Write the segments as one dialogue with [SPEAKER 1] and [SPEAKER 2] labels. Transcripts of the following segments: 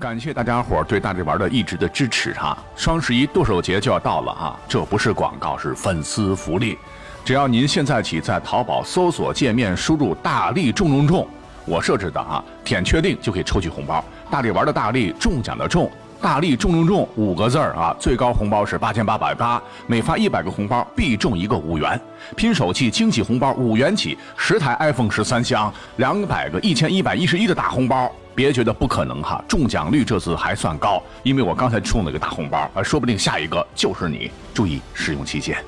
[SPEAKER 1] 感谢大家伙对大力丸的一直的支持哈！双十一剁手节就要到了哈，这不是广告，是粉丝福利。只要您现在起在淘宝搜索界面输入“大力中中中”，我设置的啊，点确定就可以抽取红包。大力丸的大力中奖的中，大力中中中五个字儿啊，最高红包是八千八百八，每发一百个红包必中一个五元，拼手气惊喜红包五元起，十台 iPhone 十三箱，两百个一千一百一十一的大红包。别觉得不可能哈，中奖率这次还算高，因为我刚才中了个大红包，啊，说不定下一个就是你。注意使用期限。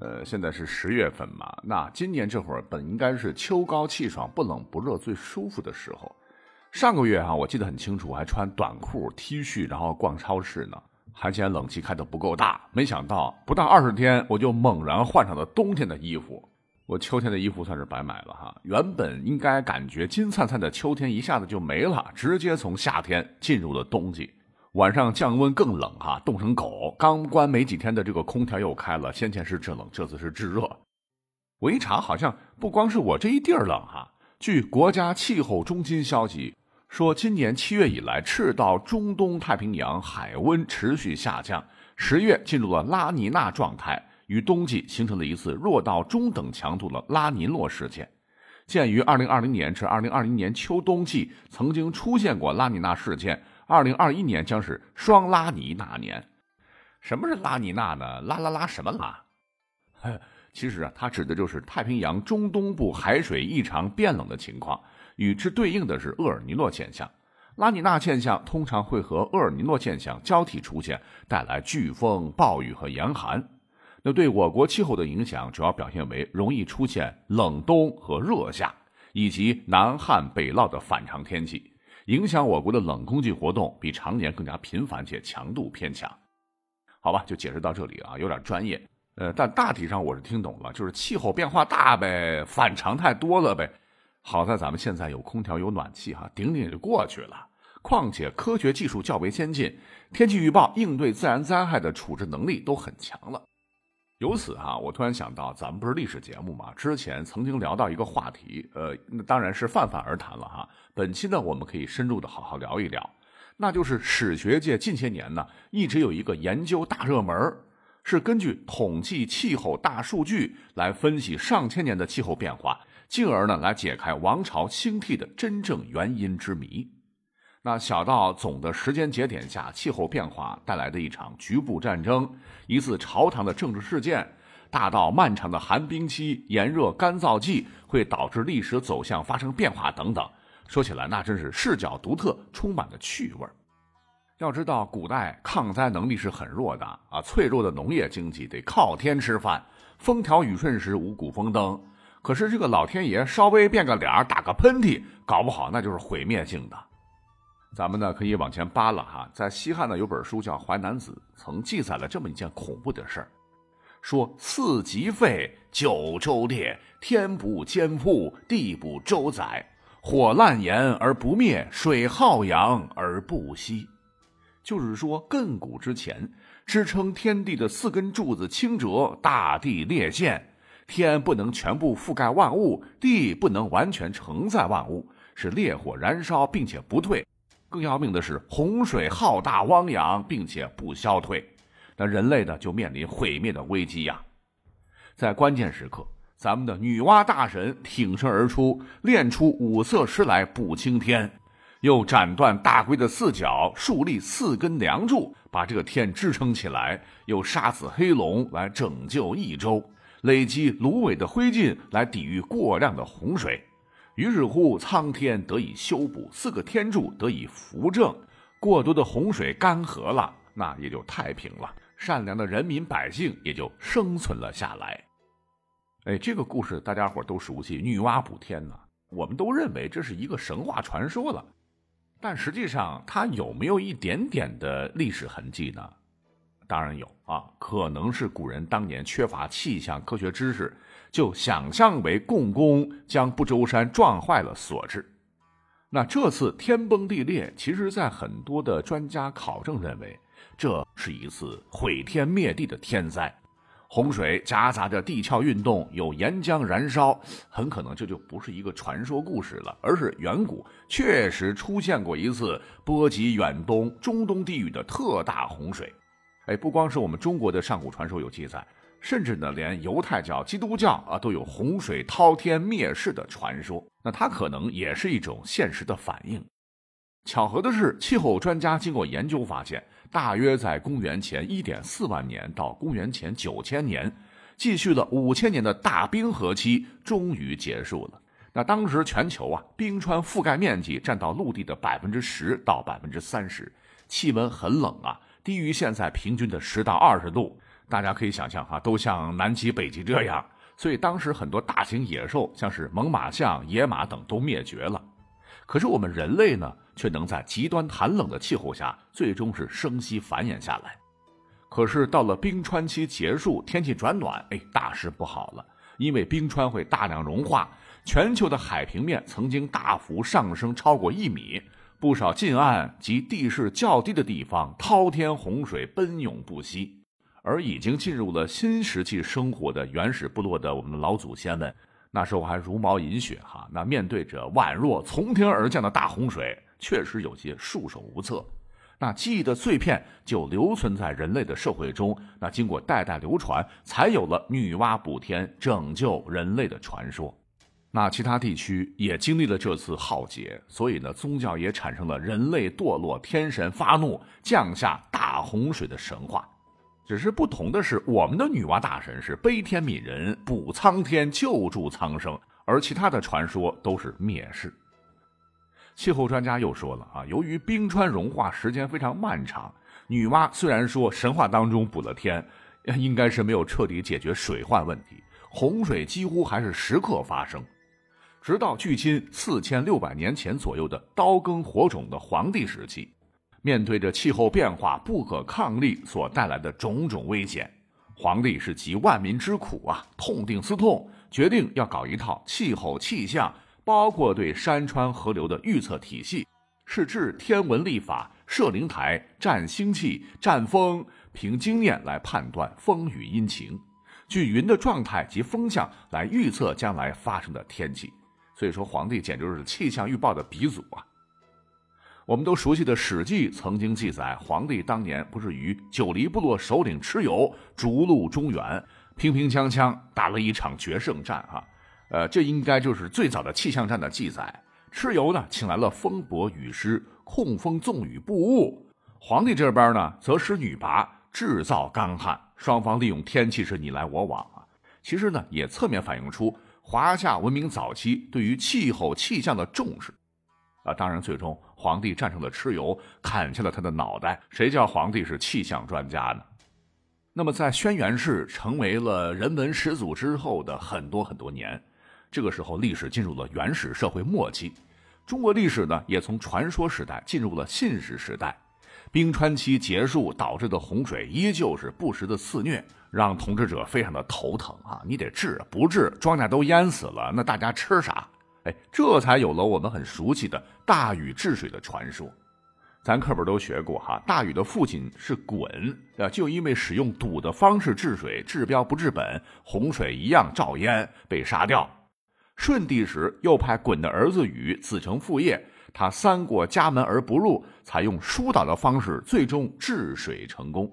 [SPEAKER 1] 呃，现在是十月份嘛，那今年这会儿本应该是秋高气爽、不冷不热、最舒服的时候。上个月哈，我记得很清楚，还穿短裤、T 恤，然后逛超市呢。还嫌冷气开的不够大，没想到不到二十天，我就猛然换上了冬天的衣服。我秋天的衣服算是白买了哈。原本应该感觉金灿灿的秋天一下子就没了，直接从夏天进入了冬季。晚上降温更冷哈，冻成狗。刚关没几天的这个空调又开了，先前是制冷，这次是制热。我一查，好像不光是我这一地儿冷哈。据国家气候中心消息。说，今年七月以来，赤道中东太平洋海温持续下降，十月进入了拉尼娜状态，与冬季形成了一次弱到中等强度的拉尼诺事件。鉴于二零二零年至二零二零年秋冬季曾经出现过拉尼娜事件，二零二一年将是双拉尼娜年。什么是拉尼娜呢？拉拉拉什么拉？其实啊，它指的就是太平洋中东部海水异常变冷的情况。与之对应的是厄尔尼诺现象，拉尼娜现象通常会和厄尔尼诺现象交替出现，带来飓风、暴雨和严寒。那对我国气候的影响主要表现为容易出现冷冬和热夏，以及南旱北涝的反常天气，影响我国的冷空气活动比常年更加频繁且强度偏强。好吧，就解释到这里啊，有点专业，呃，但大体上我是听懂了，就是气候变化大呗，反常太多了呗。好在咱们现在有空调有暖气哈，顶顶就过去了。况且科学技术较为先进，天气预报应对自然灾害的处置能力都很强了。由此哈，我突然想到，咱们不是历史节目嘛？之前曾经聊到一个话题，呃，那当然是泛泛而谈了哈。本期呢，我们可以深入的好好聊一聊，那就是史学界近些年呢，一直有一个研究大热门，是根据统计气候大数据来分析上千年的气候变化。进而呢，来解开王朝兴替的真正原因之谜。那小到总的时间节点下气候变化带来的一场局部战争、一次朝堂的政治事件，大到漫长的寒冰期、炎热干燥季会导致历史走向发生变化等等，说起来那真是视角独特，充满了趣味。要知道，古代抗灾能力是很弱的啊，脆弱的农业经济得靠天吃饭，风调雨顺时五谷丰登。可是这个老天爷稍微变个脸儿，打个喷嚏，搞不好那就是毁灭性的。咱们呢可以往前扒了哈，在西汉呢有本书叫《淮南子》，曾记载了这么一件恐怖的事儿：说四极废，九州裂，天不坚覆，地不周载，火烂炎而不灭，水浩洋而不息。就是说，亘古之前，支撑天地的四根柱子倾折，大地裂陷。天不能全部覆盖万物，地不能完全承载万物，是烈火燃烧并且不退。更要命的是，洪水浩大汪洋，并且不消退。那人类呢，就面临毁灭的危机呀！在关键时刻，咱们的女娲大神挺身而出，炼出五色石来补青天，又斩断大龟的四角，树立四根梁柱，把这个天支撑起来，又杀死黑龙来拯救益州。累积芦苇的灰烬来抵御过量的洪水，于是乎苍天得以修补，四个天柱得以扶正，过多的洪水干涸了，那也就太平了，善良的人民百姓也就生存了下来。哎，这个故事大家伙都熟悉，女娲补天呢，我们都认为这是一个神话传说了，但实际上它有没有一点点的历史痕迹呢？当然有啊，可能是古人当年缺乏气象科学知识，就想象为共工将不周山撞坏了所致。那这次天崩地裂，其实在很多的专家考证认为，这是一次毁天灭地的天灾，洪水夹杂着地壳运动，有岩浆燃烧，很可能这就不是一个传说故事了，而是远古确实出现过一次波及远东、中东地域的特大洪水。哎，不光是我们中国的上古传说有记载，甚至呢，连犹太教、基督教啊都有洪水滔天灭世的传说。那它可能也是一种现实的反应。巧合的是，气候专家经过研究发现。大约在公元前一点四万年到公元前九千年，继续了五千年的大冰河期终于结束了。那当时全球啊，冰川覆盖面积占到陆地的百分之十到百分之三十，气温很冷啊，低于现在平均的十到二十度。大家可以想象哈，都像南极、北极这样，所以当时很多大型野兽，像是猛犸象、野马等都灭绝了。可是我们人类呢？却能在极端寒冷的气候下，最终是生息繁衍下来。可是到了冰川期结束，天气转暖，哎，大事不好了，因为冰川会大量融化，全球的海平面曾经大幅上升超过一米，不少近岸及地势较低的地方，滔天洪水奔涌不息。而已经进入了新石器生活的原始部落的我们的老祖先们，那时候还茹毛饮血哈，那面对着宛若从天而降的大洪水。确实有些束手无策，那记忆的碎片就留存在人类的社会中，那经过代代流传，才有了女娲补天拯救人类的传说。那其他地区也经历了这次浩劫，所以呢，宗教也产生了人类堕落、天神发怒、降下大洪水的神话。只是不同的是，我们的女娲大神是悲天悯人、补苍天、救助苍生，而其他的传说都是灭世。气候专家又说了啊，由于冰川融化时间非常漫长，女娲虽然说神话当中补了天，应该是没有彻底解决水患问题，洪水几乎还是时刻发生。直到距今四千六百年前左右的刀耕火种的黄帝时期，面对着气候变化不可抗力所带来的种种危险，黄帝是集万民之苦啊，痛定思痛，决定要搞一套气候气象。包括对山川河流的预测体系，是制天文历法、设灵台、占星气、占风，凭经验来判断风雨阴晴，据云的状态及风向来预测将来发生的天气。所以说，皇帝简直是气象预报的鼻祖啊！我们都熟悉的《史记》曾经记载，皇帝当年不是与九黎部落首领蚩尤逐鹿中原，平平锵锵打了一场决胜战啊！呃，这应该就是最早的气象站的记载。蚩尤呢，请来了风伯、雨师，控风纵雨布雾；皇帝这边呢，则使女魃制造干旱。双方利用天气是你来我往啊。其实呢，也侧面反映出华夏文明早期对于气候气象的重视。啊，当然，最终皇帝战胜了蚩尤，砍下了他的脑袋。谁叫皇帝是气象专家呢？那么，在轩辕氏成为了人文始祖之后的很多很多年。这个时候，历史进入了原始社会末期，中国历史呢也从传说时代进入了信史时代。冰川期结束导致的洪水依旧是不时的肆虐，让统治者非常的头疼啊！你得治，不治庄稼都淹死了，那大家吃啥？哎，这才有了我们很熟悉的大禹治水的传说。咱课本都学过哈，大禹的父亲是鲧啊，就因为使用堵的方式治水，治标不治本，洪水一样照淹，被杀掉。舜帝时，又派鲧的儿子禹子承父业，他三过家门而不入，采用疏导的方式，最终治水成功。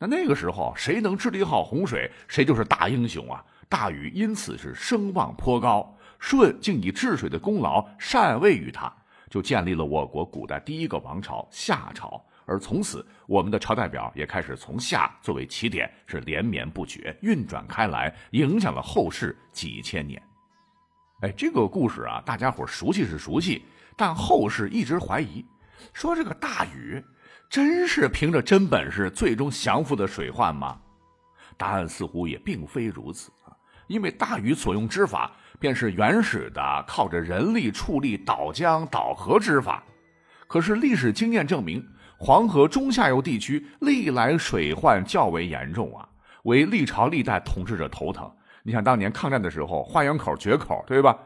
[SPEAKER 1] 那那个时候，谁能治理好洪水，谁就是大英雄啊！大禹因此是声望颇高，舜竟以治水的功劳禅位于他，就建立了我国古代第一个王朝夏朝。而从此，我们的朝代表也开始从夏作为起点，是连绵不绝，运转开来，影响了后世几千年。哎，这个故事啊，大家伙熟悉是熟悉，但后世一直怀疑，说这个大禹真是凭着真本事最终降服的水患吗？答案似乎也并非如此啊，因为大禹所用之法便是原始的靠着人力畜力导江导河之法。可是历史经验证明，黄河中下游地区历来水患较为严重啊，为历朝历代统治者头疼。你想当年抗战的时候，花园口决口，对吧？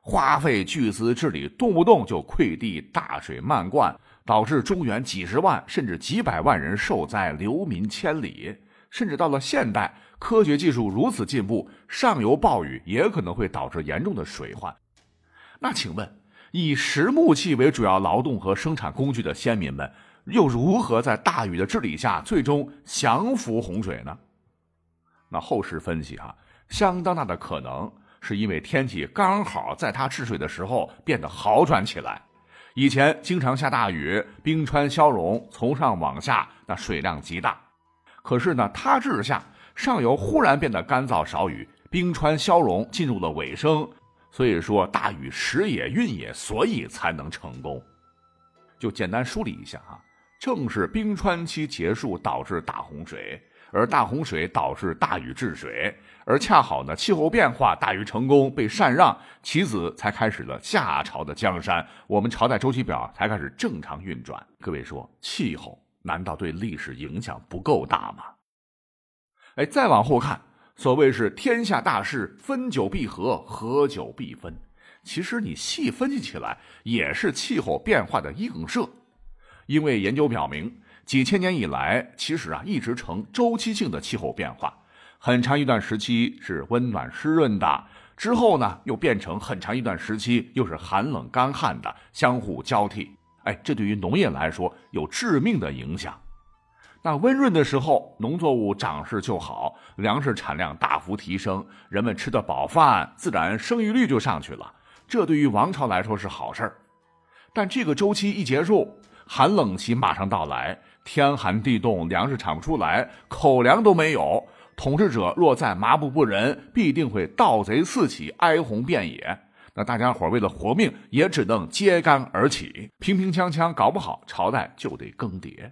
[SPEAKER 1] 花费巨资治理，动不动就溃地，大水漫灌，导致中原几十万甚至几百万人受灾，流民千里。甚至到了现代，科学技术如此进步，上游暴雨也可能会导致严重的水患。那请问，以石木器为主要劳动和生产工具的先民们，又如何在大禹的治理下最终降服洪水呢？那后世分析哈，相当大的可能是因为天气刚好在他治水的时候变得好转起来。以前经常下大雨，冰川消融，从上往下那水量极大。可是呢，他治下上游忽然变得干燥少雨，冰川消融进入了尾声。所以说大雨时也运也，所以才能成功。就简单梳理一下哈，正是冰川期结束导致大洪水，而大洪水导致大禹治水，而恰好呢气候变化，大禹成功被禅让，其子才开始了夏朝的江山，我们朝代周期表才开始正常运转。各位说气候难道对历史影响不够大吗？哎，再往后看。所谓是天下大事，分久必合，合久必分。其实你细分析起来，也是气候变化的映射。因为研究表明，几千年以来，其实啊一直呈周期性的气候变化。很长一段时期是温暖湿润的，之后呢又变成很长一段时期又是寒冷干旱的，相互交替。哎，这对于农业来说有致命的影响。那温润的时候，农作物长势就好，粮食产量大幅提升，人们吃得饱饭，自然生育率就上去了。这对于王朝来说是好事儿。但这个周期一结束，寒冷期马上到来，天寒地冻，粮食产不出来，口粮都没有。统治者若再麻木不仁，必定会盗贼四起，哀鸿遍野。那大家伙为了活命，也只能揭竿而起，平平锵锵，搞不好朝代就得更迭。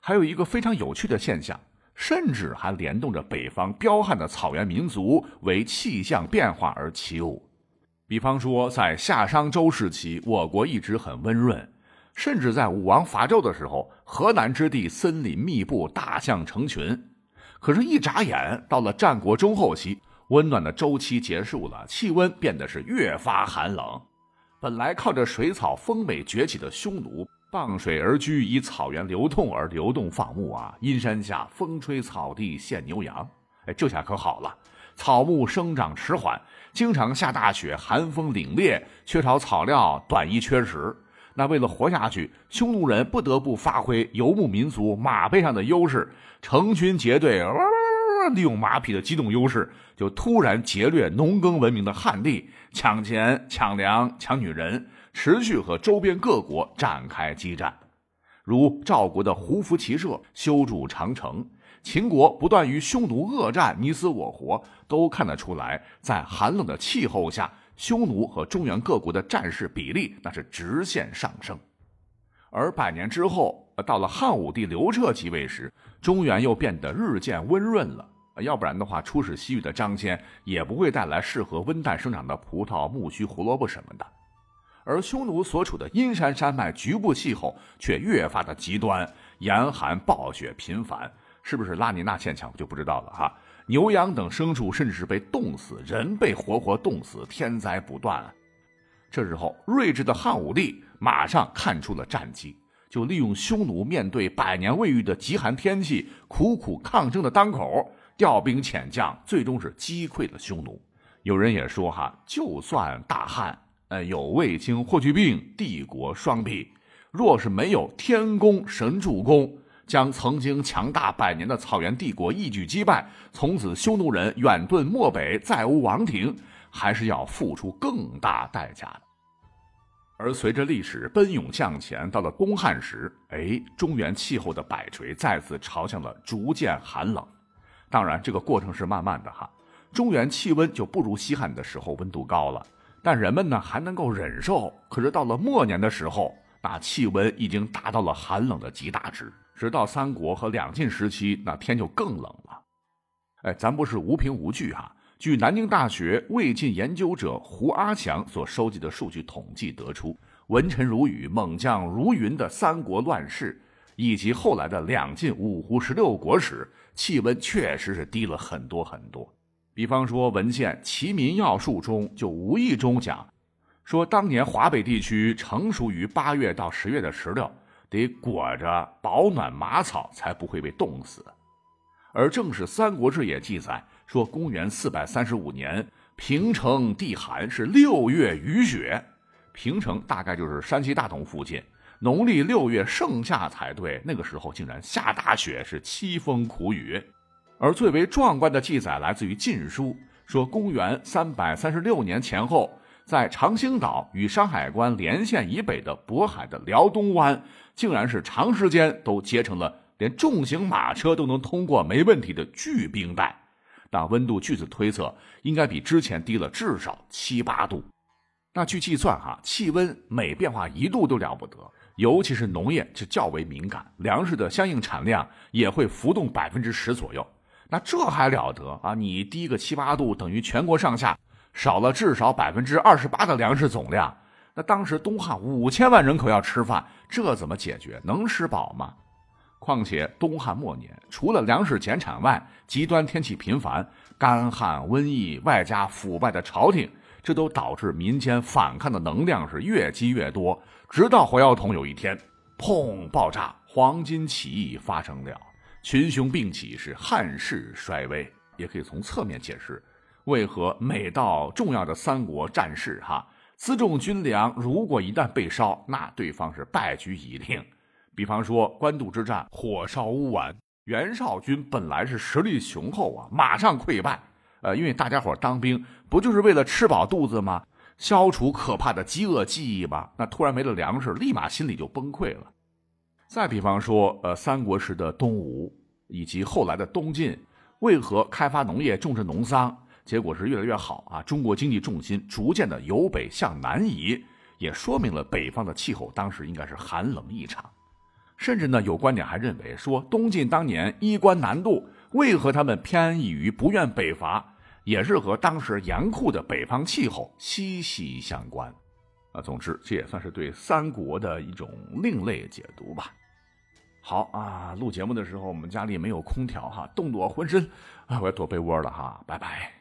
[SPEAKER 1] 还有一个非常有趣的现象，甚至还联动着北方彪悍的草原民族为气象变化而起舞。比方说，在夏商周时期，我国一直很温润，甚至在武王伐纣的时候，河南之地森林密布，大象成群。可是，一眨眼到了战国中后期，温暖的周期结束了，气温变得是越发寒冷。本来靠着水草丰美崛起的匈奴。傍水而居，以草原流通而流动放牧啊！阴山下，风吹草地现牛羊。哎，这下可好了，草木生长迟缓，经常下大雪，寒风凛冽，缺少草料，短衣缺食。那为了活下去，匈奴人不得不发挥游牧民族马背上的优势，成群结队，利用马匹的机动优势，就突然劫掠农耕文明的汉地，抢钱、抢粮、抢女人。持续和周边各国展开激战，如赵国的胡服骑射修筑长城，秦国不断与匈奴恶战你死我活，都看得出来，在寒冷的气候下，匈奴和中原各国的战事比例那是直线上升。而百年之后，到了汉武帝刘彻即位时，中原又变得日渐温润了。要不然的话，出使西域的张骞也不会带来适合温带生长的葡萄、苜蓿、胡萝卜什么的。而匈奴所处的阴山山脉局部气候却越发的极端，严寒暴雪频繁，是不是拉尼娜现象就不知道了哈。牛羊等牲畜甚至是被冻死，人被活活冻死，天灾不断。这时候，睿智的汉武帝马上看出了战机，就利用匈奴面对百年未遇的极寒天气，苦苦抗争的当口，调兵遣将，最终是击溃了匈奴。有人也说哈，就算大汉。呃，有卫青、霍去病，帝国双臂。若是没有天公神助攻，将曾经强大百年的草原帝国一举击败，从此匈奴人远遁漠北，再无王庭，还是要付出更大代价的。而随着历史奔涌向前，到了东汉时，哎，中原气候的摆锤再次朝向了逐渐寒冷。当然，这个过程是慢慢的哈，中原气温就不如西汉的时候温度高了。但人们呢还能够忍受，可是到了末年的时候，那气温已经达到了寒冷的极大值。直到三国和两晋时期，那天就更冷了。哎，咱不是无凭无据哈。据南京大学魏晋研究者胡阿强所收集的数据统计得出，文臣如雨、猛将如云的三国乱世，以及后来的两晋五胡十六国时，气温确实是低了很多很多。比方说，文献《齐民要术》中就无意中讲，说当年华北地区成熟于八月到十月的石榴，得裹着保暖马草才不会被冻死。而正是《三国志》也记载说，公元四百三十五年，平城地寒，是六月雨雪。平城大概就是山西大同附近，农历六月盛夏才对，那个时候竟然下大雪，是凄风苦雨。而最为壮观的记载来自于《晋书》，说公元三百三十六年前后，在长兴岛与山海关连线以北的渤海的辽东湾，竟然是长时间都结成了连重型马车都能通过没问题的巨冰带。那温度据此推测，应该比之前低了至少七八度。那据计算，哈，气温每变化一度都了不得，尤其是农业就较为敏感，粮食的相应产量也会浮动百分之十左右。那这还了得啊！你低个七八度，等于全国上下少了至少百分之二十八的粮食总量。那当时东汉五千万人口要吃饭，这怎么解决？能吃饱吗？况且东汉末年，除了粮食减产外，极端天气频繁，干旱、瘟疫，外加腐败的朝廷，这都导致民间反抗的能量是越积越多。直到火药桶有一天，砰爆炸，黄巾起义发生了。群雄并起，是汉室衰微，也可以从侧面解释，为何每到重要的三国战事，哈，辎重军粮如果一旦被烧，那对方是败局已定。比方说官渡之战，火烧乌丸，袁绍军本来是实力雄厚啊，马上溃败。呃，因为大家伙当兵不就是为了吃饱肚子吗？消除可怕的饥饿记忆吗？那突然没了粮食，立马心里就崩溃了。再比方说，呃，三国时的东吴以及后来的东晋，为何开发农业、种植农桑，结果是越来越好啊？中国经济重心逐渐的由北向南移，也说明了北方的气候当时应该是寒冷异常。甚至呢，有观点还认为说，东晋当年衣冠南渡，为何他们偏安一隅不愿北伐，也是和当时严酷的北方气候息息相关。啊，总之，这也算是对三国的一种另类解读吧。好啊，录节目的时候我们家里没有空调哈，冻得我浑身啊，我要躲被窝了哈，拜拜。